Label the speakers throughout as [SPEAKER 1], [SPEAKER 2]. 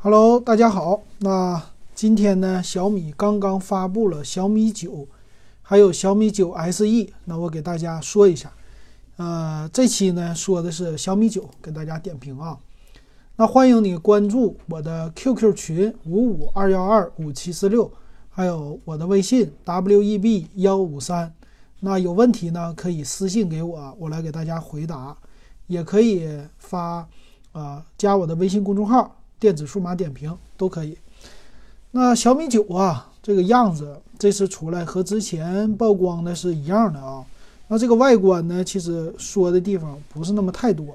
[SPEAKER 1] Hello，大家好。那今天呢，小米刚刚发布了小米九，还有小米九 SE。那我给大家说一下，呃，这期呢说的是小米九，给大家点评啊。那欢迎你关注我的 QQ 群五五二幺二五七四六，还有我的微信 WEB 幺五三。那有问题呢，可以私信给我，我来给大家回答。也可以发，啊，加我的微信公众号“电子数码点评”都可以。那小米九啊，这个样子这次出来和之前曝光的是一样的啊。那这个外观呢，其实说的地方不是那么太多。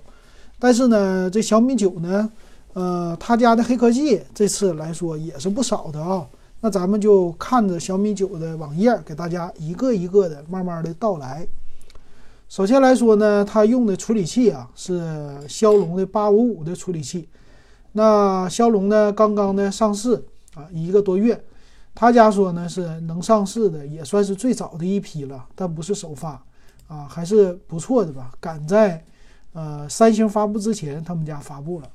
[SPEAKER 1] 但是呢，这小米九呢，呃，他家的黑科技这次来说也是不少的啊。那咱们就看着小米九的网页，给大家一个一个的慢慢的道来。首先来说呢，它用的处理器啊是骁龙的八五五的处理器。那骁龙呢刚刚呢上市啊一个多月，他家说呢是能上市的，也算是最早的一批了，但不是首发啊，还是不错的吧。赶在呃三星发布之前，他们家发布了。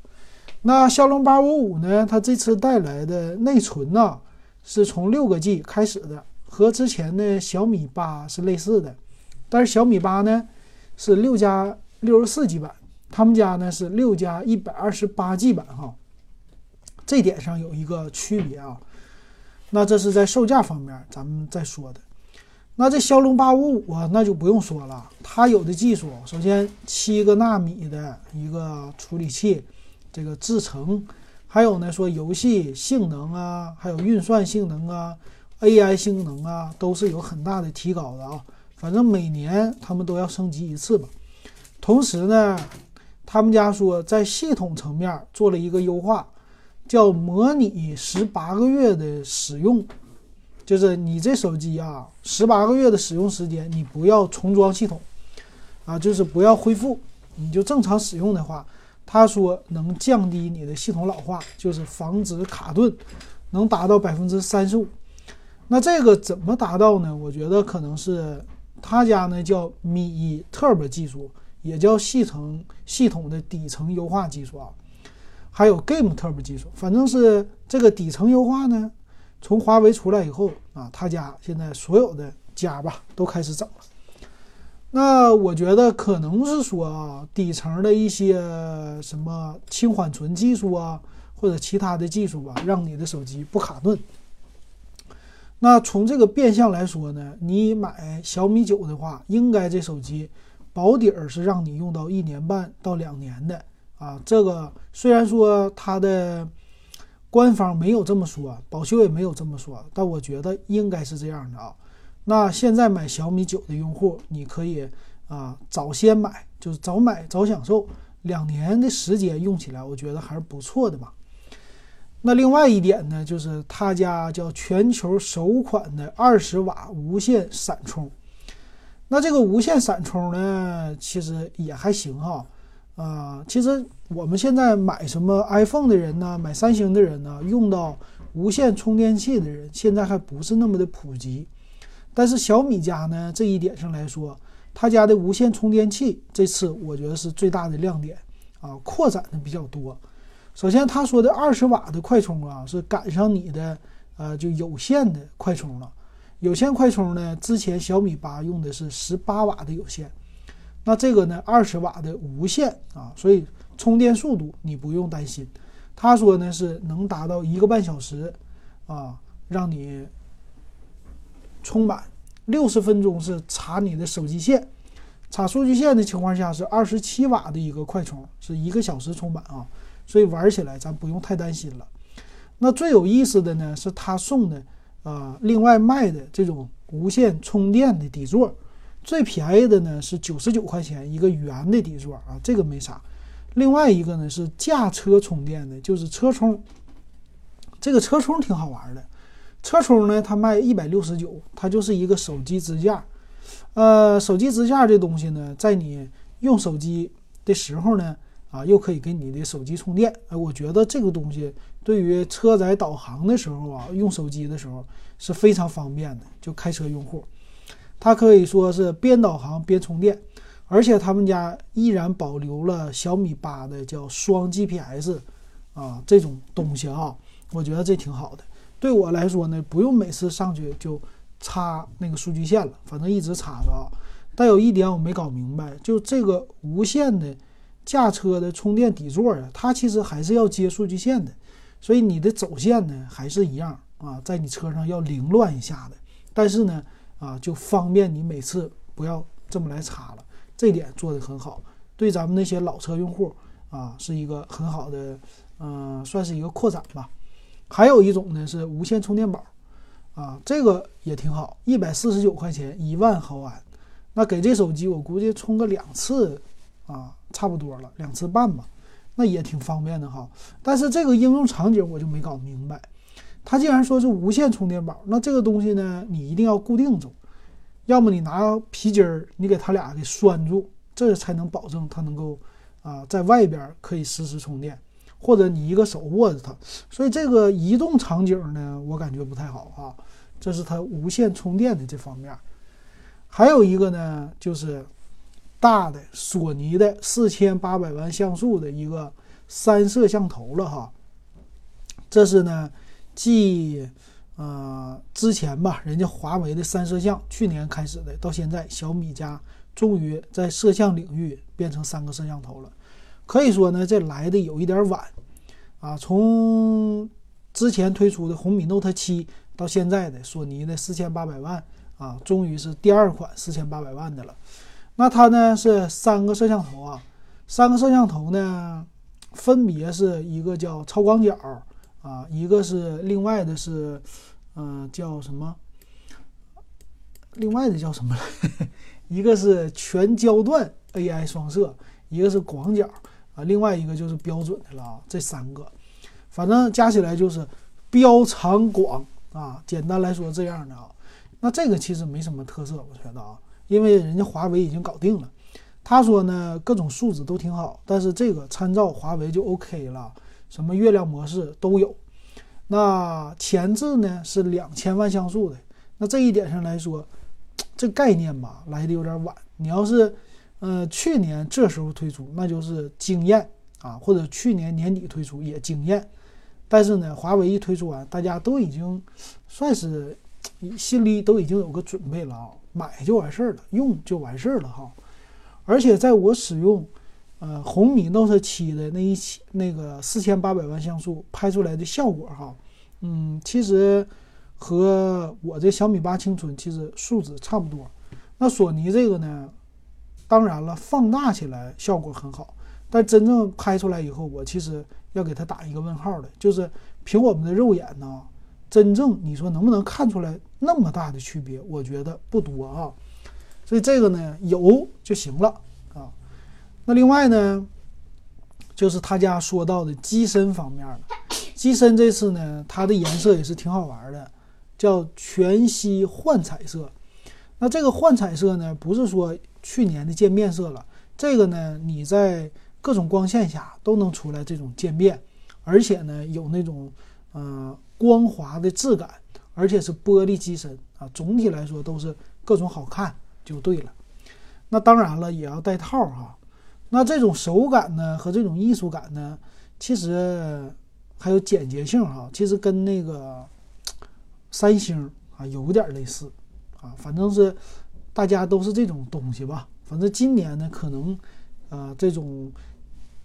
[SPEAKER 1] 那骁龙八五五呢，它这次带来的内存呢是从六个 G 开始的，和之前的小米八是类似的。但是小米八呢是六加六十四 G 版，他们家呢是六加一百二十八 G 版哈，这点上有一个区别啊。那这是在售价方面咱们再说的。那这骁龙八五五啊，那就不用说了，它有的技术，首先七个纳米的一个处理器，这个制程，还有呢说游戏性能啊，还有运算性能啊，AI 性能啊，都是有很大的提高的啊。反正每年他们都要升级一次吧。同时呢，他们家说在系统层面做了一个优化，叫模拟十八个月的使用，就是你这手机啊，十八个月的使用时间，你不要重装系统，啊，就是不要恢复，你就正常使用的话，他说能降低你的系统老化，就是防止卡顿，能达到百分之三十五。那这个怎么达到呢？我觉得可能是。他家呢叫米 Turbo 技术，也叫系统系统的底层优化技术啊，还有 Game Turbo 技术，反正是这个底层优化呢，从华为出来以后啊，他家现在所有的家吧都开始整了。那我觉得可能是说啊，底层的一些什么轻缓存技术啊，或者其他的技术吧，让你的手机不卡顿。那从这个变相来说呢，你买小米九的话，应该这手机保底儿是让你用到一年半到两年的啊。这个虽然说它的官方没有这么说，保修也没有这么说，但我觉得应该是这样的啊。那现在买小米九的用户，你可以啊早先买，就是早买早享受，两年的时间用起来，我觉得还是不错的吧。那另外一点呢，就是他家叫全球首款的二十瓦无线闪充。那这个无线闪充呢，其实也还行哈。啊，其实我们现在买什么 iPhone 的人呢，买三星的人呢，用到无线充电器的人，现在还不是那么的普及。但是小米家呢，这一点上来说，他家的无线充电器这次我觉得是最大的亮点啊，扩展的比较多。首先，他说的二十瓦的快充啊，是赶上你的呃就有线的快充了。有线快充呢，之前小米八用的是十八瓦的有线，那这个呢二十瓦的无线啊，所以充电速度你不用担心。他说呢是能达到一个半小时啊，让你充满六十分钟是插你的手机线，插数据线的情况下是二十七瓦的一个快充，是一个小时充满啊。所以玩起来咱不用太担心了。那最有意思的呢，是他送的啊，另外卖的这种无线充电的底座，最便宜的呢是九十九块钱一个圆的底座啊，这个没啥。另外一个呢是驾车充电的，就是车充。这个车充挺好玩的，车充呢它卖一百六十九，它就是一个手机支架。呃，手机支架这东西呢，在你用手机的时候呢。啊，又可以给你的手机充电，哎，我觉得这个东西对于车载导航的时候啊，用手机的时候是非常方便的。就开车用户，它可以说是边导航边充电，而且他们家依然保留了小米八的叫双 GPS，啊这种东西啊，我觉得这挺好的。对我来说呢，不用每次上去就插那个数据线了，反正一直插着啊。但有一点我没搞明白，就这个无线的驾车的充电底座啊，它其实还是要接数据线的，所以你的走线呢还是一样啊，在你车上要凌乱一下的。但是呢，啊，就方便你每次不要这么来插了，这点做的很好，对咱们那些老车用户啊，是一个很好的，嗯，算是一个扩展吧。还有一种呢是无线充电宝，啊，这个也挺好，一百四十九块钱，一万毫安。那给这手机，我估计充个两次，啊，差不多了，两次半吧，那也挺方便的哈。但是这个应用场景我就没搞明白，它既然说是无线充电宝，那这个东西呢，你一定要固定住，要么你拿皮筋儿，你给它俩给拴住，这才能保证它能够啊在外边可以实时充电，或者你一个手握着它。所以这个移动场景呢，我感觉不太好哈。这是它无线充电的这方面。还有一个呢，就是大的索尼的四千八百万像素的一个三摄像头了哈。这是呢，继呃之前吧，人家华为的三摄像去年开始的，到现在小米家终于在摄像领域变成三个摄像头了。可以说呢，这来的有一点晚啊。从之前推出的红米 Note 七到现在的索尼的四千八百万。啊，终于是第二款四千八百万的了。那它呢是三个摄像头啊，三个摄像头呢，分别是一个叫超广角啊，一个是另外的是，嗯，叫什么？另外的叫什么来？一个是全焦段 AI 双摄，一个是广角啊，另外一个就是标准的了啊。这三个，反正加起来就是标长广啊。简单来说这样的啊。那这个其实没什么特色，我觉得啊，因为人家华为已经搞定了。他说呢，各种素质都挺好，但是这个参照华为就 OK 了，什么月亮模式都有。那前置呢是两千万像素的，那这一点上来说，这概念吧来的有点晚。你要是呃去年这时候推出，那就是惊艳啊，或者去年年底推出也惊艳。但是呢，华为一推出完，大家都已经算是。心里都已经有个准备了啊，买就完事儿了，用就完事儿了哈。而且在我使用，呃，红米 Note 七的那一期那个四千八百万像素拍出来的效果哈，嗯，其实和我这小米八青春其实素质差不多。那索尼这个呢，当然了，放大起来效果很好，但真正拍出来以后，我其实要给它打一个问号的，就是凭我们的肉眼呢。真正你说能不能看出来那么大的区别？我觉得不多啊，所以这个呢有就行了啊。那另外呢，就是他家说到的机身方面了。机身这次呢，它的颜色也是挺好玩的，叫全息幻彩色。那这个幻彩色呢，不是说去年的渐变色了，这个呢，你在各种光线下都能出来这种渐变，而且呢，有那种嗯。光滑的质感，而且是玻璃机身啊，总体来说都是各种好看就对了。那当然了，也要带套哈。那这种手感呢，和这种艺术感呢，其实还有简洁性哈，其实跟那个三星啊有点类似啊。反正是大家都是这种东西吧。反正今年呢，可能啊这种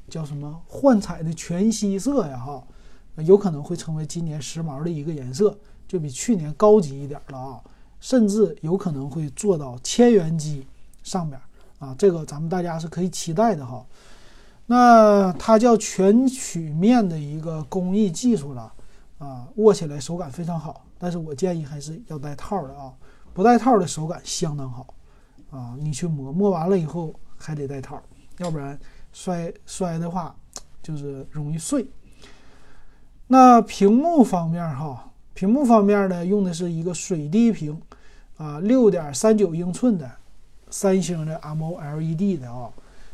[SPEAKER 1] 叫什么幻彩的全息色呀哈。有可能会成为今年时髦的一个颜色，就比去年高级一点了啊，甚至有可能会做到千元机上面啊，这个咱们大家是可以期待的哈。那它叫全曲面的一个工艺技术了啊，握起来手感非常好，但是我建议还是要带套的啊，不带套的手感相当好啊，你去磨磨完了以后还得带套，要不然摔摔的话就是容易碎。那屏幕方面哈，屏幕方面呢，用的是一个水滴屏，啊，六点三九英寸的三星的 M O L E D 的啊，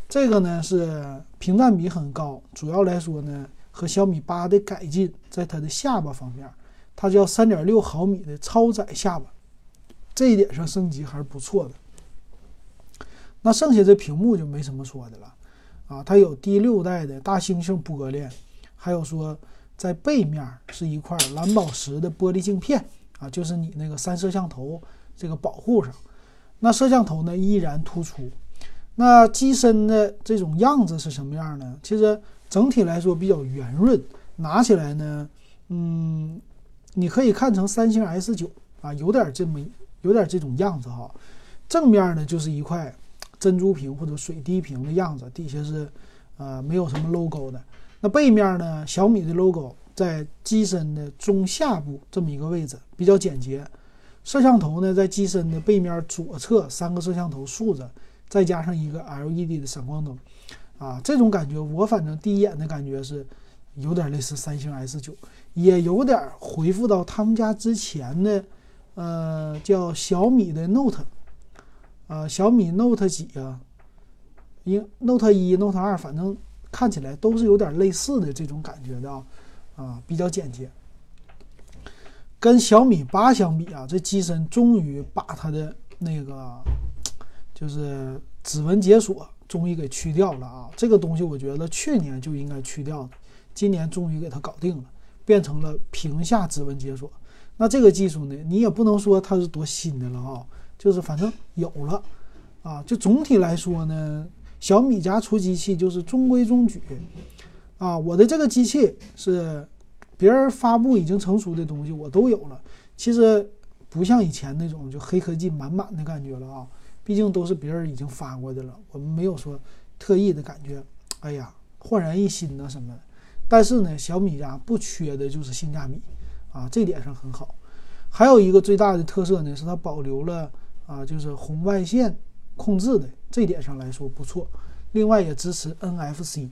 [SPEAKER 1] 这个呢是屏占比很高，主要来说呢和小米八的改进，在它的下巴方面，它叫三点六毫米的超窄下巴，这一点上升级还是不错的。那剩下这屏幕就没什么说的了，啊，它有第六代的大猩猩玻璃。还有说在背面是一块蓝宝石的玻璃镜片啊，就是你那个三摄像头这个保护上。那摄像头呢依然突出。那机身的这种样子是什么样呢？其实整体来说比较圆润，拿起来呢，嗯，你可以看成三星 S 九啊，有点这么有点这种样子哈。正面呢就是一块珍珠屏或者水滴屏的样子，底下是呃没有什么 logo 的。那背面呢，小米的 logo 在机身的中下部这么一个位置，比较简洁。摄像头呢，在机身的背面左侧三个摄像头竖着，再加上一个 LED 的闪光灯，啊，这种感觉我反正第一眼的感觉是有点类似三星 S 九，也有点回复到他们家之前的，呃，叫小米的 Note，啊，小米 Note 几啊？因 Note 一、Note 二，反正看起来都是有点类似的这种感觉的啊，啊，比较简洁。跟小米八相比啊，这机身终于把它的那个就是指纹解锁终于给去掉了啊！这个东西我觉得去年就应该去掉的，今年终于给它搞定了，变成了屏下指纹解锁。那这个技术呢，你也不能说它是多新的了啊，就是反正有了啊。就总体来说呢，小米家出机器就是中规中矩啊。我的这个机器是。别人发布已经成熟的东西，我都有了。其实不像以前那种就黑科技满满的感觉了啊，毕竟都是别人已经发过的了，我们没有说特意的感觉。哎呀，焕然一新呐什么。但是呢，小米家不缺的就是性价比啊，这点上很好。还有一个最大的特色呢，是它保留了啊，就是红外线控制的这点上来说不错。另外也支持 NFC。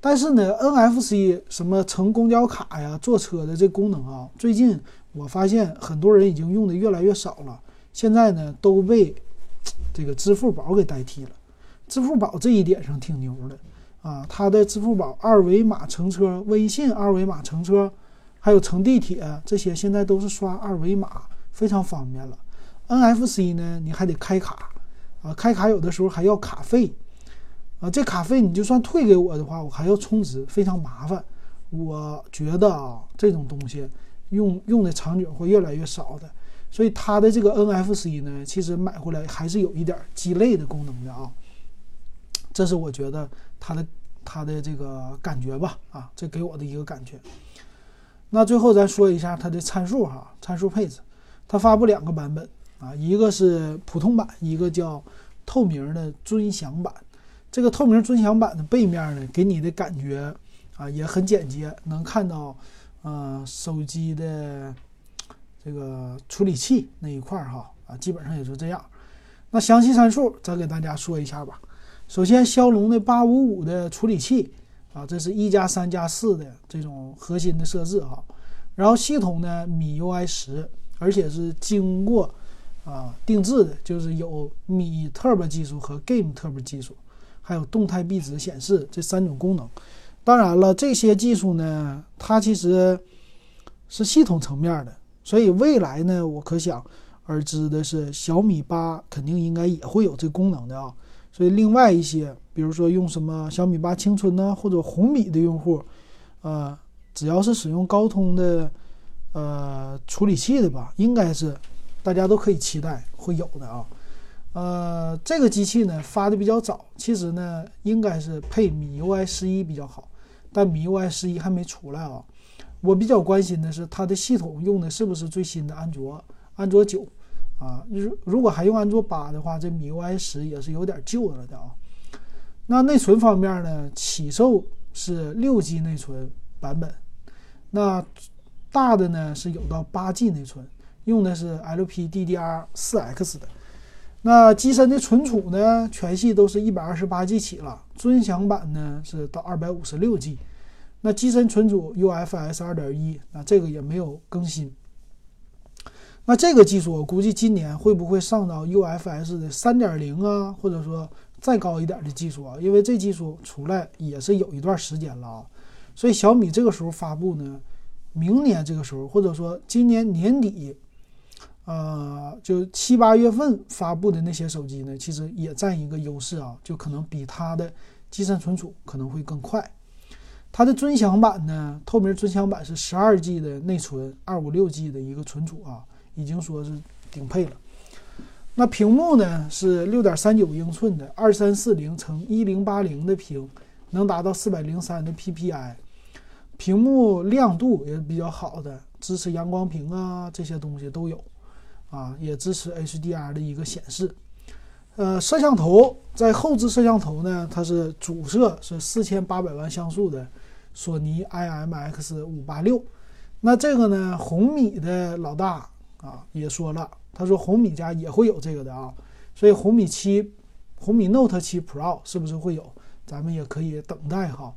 [SPEAKER 1] 但是呢，NFC 什么乘公交卡呀、坐车的这功能啊，最近我发现很多人已经用的越来越少了。现在呢，都被这个支付宝给代替了。支付宝这一点上挺牛的啊，它的支付宝二维码乘车、微信二维码乘车，还有乘地铁这些，现在都是刷二维码，非常方便了。NFC 呢，你还得开卡啊，开卡有的时候还要卡费。啊，这卡费你就算退给我的话，我还要充值，非常麻烦。我觉得啊，这种东西用用的场景会越来越少的，所以它的这个 NFC 呢，其实买回来还是有一点鸡肋的功能的啊。这是我觉得它的它的这个感觉吧，啊，这给我的一个感觉。那最后咱说一下它的参数哈，参数配置，它发布两个版本啊，一个是普通版，一个叫透明的尊享版。这个透明尊享版的背面呢，给你的感觉啊也很简洁，能看到呃手机的这个处理器那一块哈啊，基本上也就这样。那详细参数咱给大家说一下吧。首先，骁龙的八五五的处理器啊，这是一加三加四的这种核心的设置哈。然后系统呢，米 UI 十，而且是经过啊定制的，就是有米 Turbo 技术和 Game Turbo 技术。还有动态壁纸显示这三种功能，当然了，这些技术呢，它其实是系统层面的，所以未来呢，我可想而知的是，小米八肯定应该也会有这功能的啊。所以另外一些，比如说用什么小米八青春呢，或者红米的用户，呃，只要是使用高通的呃处理器的吧，应该是大家都可以期待会有的啊。呃，这个机器呢发的比较早，其实呢应该是配米 UI 十一比较好，但米 UI 十一还没出来啊。我比较关心的是它的系统用的是不是最新的安卓，安卓九啊。如如果还用安卓八的话，这米 UI 十也是有点旧了的啊。那内存方面呢，起售是六 G 内存版本，那大的呢是有到八 G 内存，用的是 LPDDR 四 X 的。那机身的存储呢？全系都是一百二十八 G 起了，尊享版呢是到二百五十六 G。那机身存储 UFS 二点一，那这个也没有更新。那这个技术我估计今年会不会上到 UFS 的三点零啊，或者说再高一点的技术啊？因为这技术出来也是有一段时间了啊，所以小米这个时候发布呢，明年这个时候，或者说今年年底。呃，就七八月份发布的那些手机呢，其实也占一个优势啊，就可能比它的机身存储可能会更快。它的尊享版呢，透明尊享版是十二 G 的内存，二五六 G 的一个存储啊，已经说是顶配了。那屏幕呢是六点三九英寸的二三四零乘一零八零的屏，能达到四百零三的 PPI，屏幕亮度也比较好的，支持阳光屏啊这些东西都有，啊也支持 HDR 的一个显示。呃，摄像头在后置摄像头呢，它是主摄是四千八百万像素的索尼 IMX 五八六。那这个呢，红米的老大啊也说了，他说红米家也会有这个的啊，所以红米七、红米 Note 七 Pro 是不是会有？咱们也可以等待哈。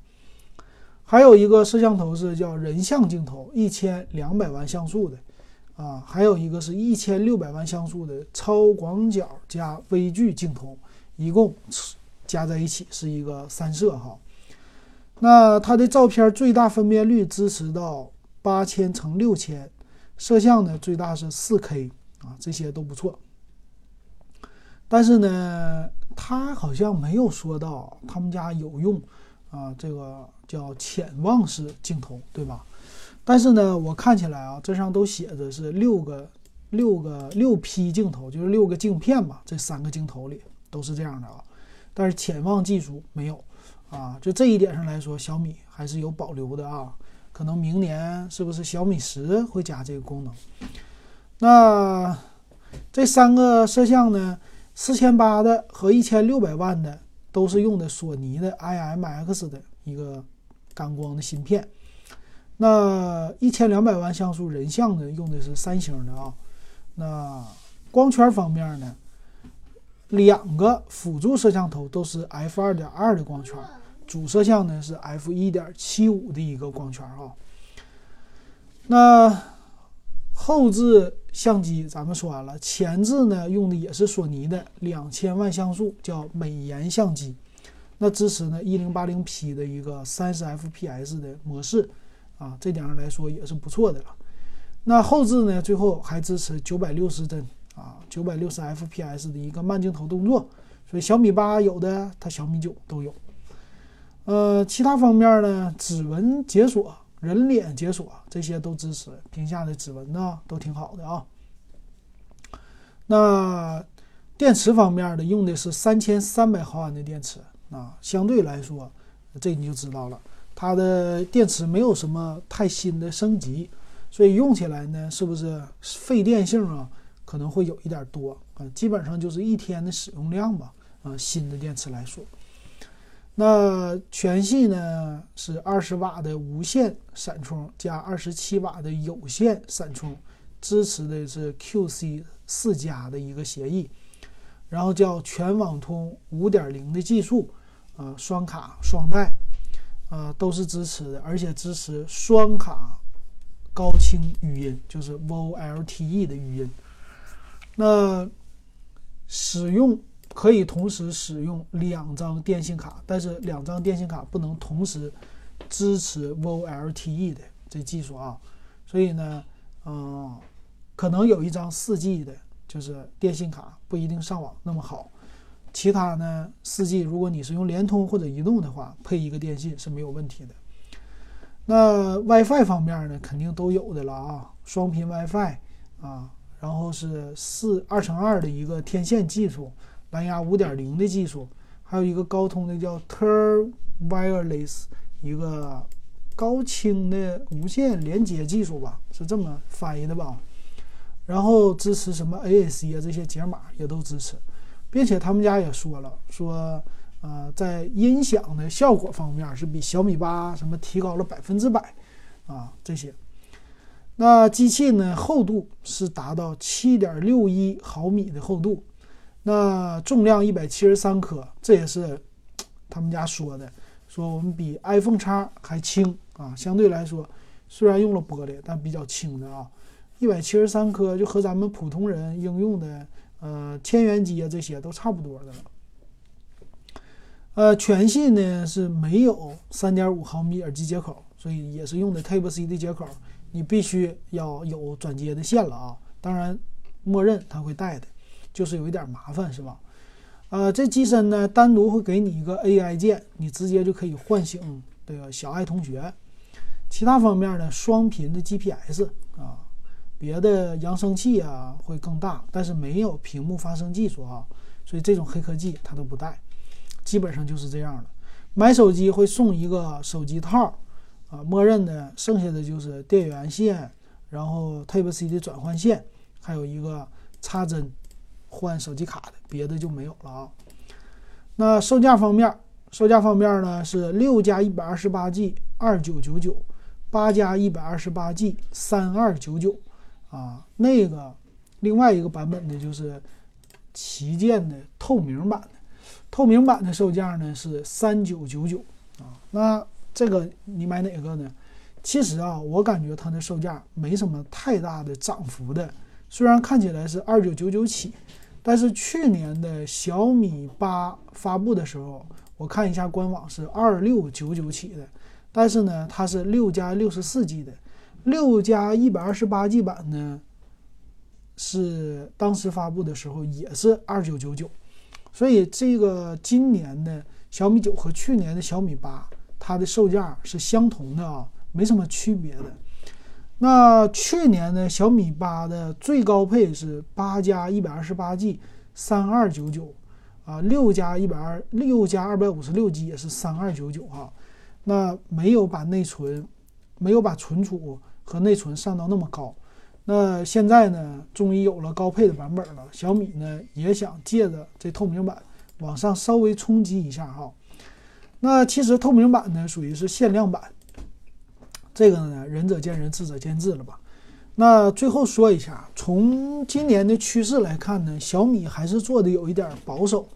[SPEAKER 1] 还有一个摄像头是叫人像镜头，一千两百万像素的。啊，还有一个是一千六百万像素的超广角加微距镜头，一共加在一起是一个三摄哈。那它的照片最大分辨率支持到八千乘六千，摄像呢最大是四 K 啊，这些都不错。但是呢，它好像没有说到他们家有用啊，这个叫潜望式镜头，对吧？但是呢，我看起来啊，这上都写着是六个、六个六 P 镜头，就是六个镜片吧。这三个镜头里都是这样的啊。但是潜望技术没有啊，就这一点上来说，小米还是有保留的啊。可能明年是不是小米十会加这个功能？那这三个摄像呢，四千八的和一千六百万的都是用的索尼的 IMX 的一个感光的芯片。那一千两百万像素人像呢，用的是三星的啊。那光圈方面呢，两个辅助摄像头都是 f 二点二的光圈，主摄像呢是 f 一点七五的一个光圈啊。那后置相机咱们说完了，前置呢用的也是索尼的两千万像素，叫美颜相机，那支持呢一零八零 P 的一个三十 fps 的模式。啊，这点上来说也是不错的了。那后置呢，最后还支持九百六十帧啊，九百六十 fps 的一个慢镜头动作。所以小米八有的，它小米九都有。呃，其他方面呢，指纹解锁、人脸解锁这些都支持，屏下的指纹呢都挺好的啊。那电池方面的，用的是三千三百毫安的电池啊，相对来说，这你就知道了。它的电池没有什么太新的升级，所以用起来呢，是不是费电性啊？可能会有一点多啊，基本上就是一天的使用量吧。啊，新的电池来说，那全系呢是二十瓦的无线闪充加二十七瓦的有线闪充，支持的是 QC 四加的一个协议，然后叫全网通五点零的技术，啊，双卡双待。啊，都是支持的，而且支持双卡高清语音，就是 VoLTE 的语音。那使用可以同时使用两张电信卡，但是两张电信卡不能同时支持 VoLTE 的这技术啊。所以呢，嗯，可能有一张 4G 的，就是电信卡不一定上网那么好。其他呢，4G 如果你是用联通或者移动的话，配一个电信是没有问题的。那 WiFi 方面呢，肯定都有的了啊，双频 WiFi 啊，然后是四二乘二的一个天线技术，蓝牙五点零的技术，还有一个高通的叫 Ter Wireless，一个高清的无线连接技术吧，是这么翻译的吧？然后支持什么 AAC 啊，这些解码也都支持。并且他们家也说了，说，呃，在音响的效果方面是比小米八什么提高了百分之百，啊，这些。那机器呢，厚度是达到七点六一毫米的厚度，那重量一百七十三克，这也是他们家说的，说我们比 iPhone 叉还轻啊，相对来说，虽然用了玻璃，但比较轻的啊，一百七十三克就和咱们普通人应用的。呃，千元机啊，这些都差不多的了。呃，全系呢是没有三点五毫米耳机接口，所以也是用的 Type C 的接口，你必须要有转接的线了啊。当然，默认它会带的，就是有一点麻烦，是吧？呃，这机身呢单独会给你一个 AI 键，你直接就可以唤醒这个小爱同学。其他方面呢，双频的 GPS 啊，别的扬声器啊会更大，但是没有屏幕发声技术啊，所以这种黑科技它都不带，基本上就是这样的。买手机会送一个手机套啊，默认的，剩下的就是电源线，然后 Type C 的转换线，还有一个插针换手机卡的，别的就没有了啊。那售价方面，售价方面呢是六加一百二十八 G 二九九九，八加一百二十八 G 三二九九，啊，那个另外一个版本的就是旗舰的透明版的，透明版的售价呢是三九九九啊。那这个你买哪个呢？其实啊，我感觉它的售价没什么太大的涨幅的，虽然看起来是二九九九起。但是去年的小米八发布的时候，我看一下官网是二六九九起的，但是呢，它是六加六十四 G 的，六加一百二十八 G 版呢，是当时发布的时候也是二九九九，所以这个今年的小米九和去年的小米八，它的售价是相同的啊，没什么区别的。那去年的小米八的最高配是八加一百二十八 G，三二九九，啊，六加一百二六加二百五十六 G 也是三二九九哈。那没有把内存，没有把存储和内存上到那么高。那现在呢，终于有了高配的版本了。小米呢也想借着这透明版往上稍微冲击一下哈。那其实透明版呢属于是限量版。这个呢，仁者见仁，智者见智了吧？那最后说一下，从今年的趋势来看呢，小米还是做的有一点保守，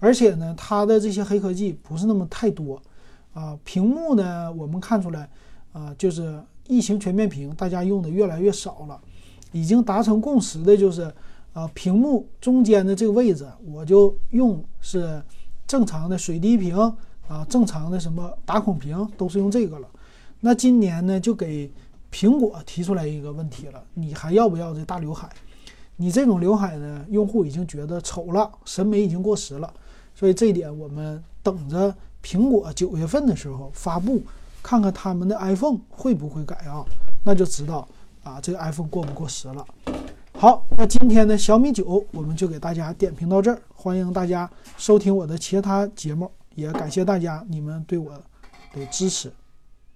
[SPEAKER 1] 而且呢，它的这些黑科技不是那么太多啊。屏幕呢，我们看出来啊，就是异形全面屏，大家用的越来越少了。已经达成共识的就是，啊，屏幕中间的这个位置，我就用是正常的水滴屏啊，正常的什么打孔屏都是用这个了。那今年呢，就给苹果提出来一个问题了：你还要不要这大刘海？你这种刘海呢，用户已经觉得丑了，审美已经过时了。所以这一点，我们等着苹果九月份的时候发布，看看他们的 iPhone 会不会改啊？那就知道啊，这个 iPhone 过不过时了。好，那今天的小米九我们就给大家点评到这儿，欢迎大家收听我的其他节目，也感谢大家你们对我的支持。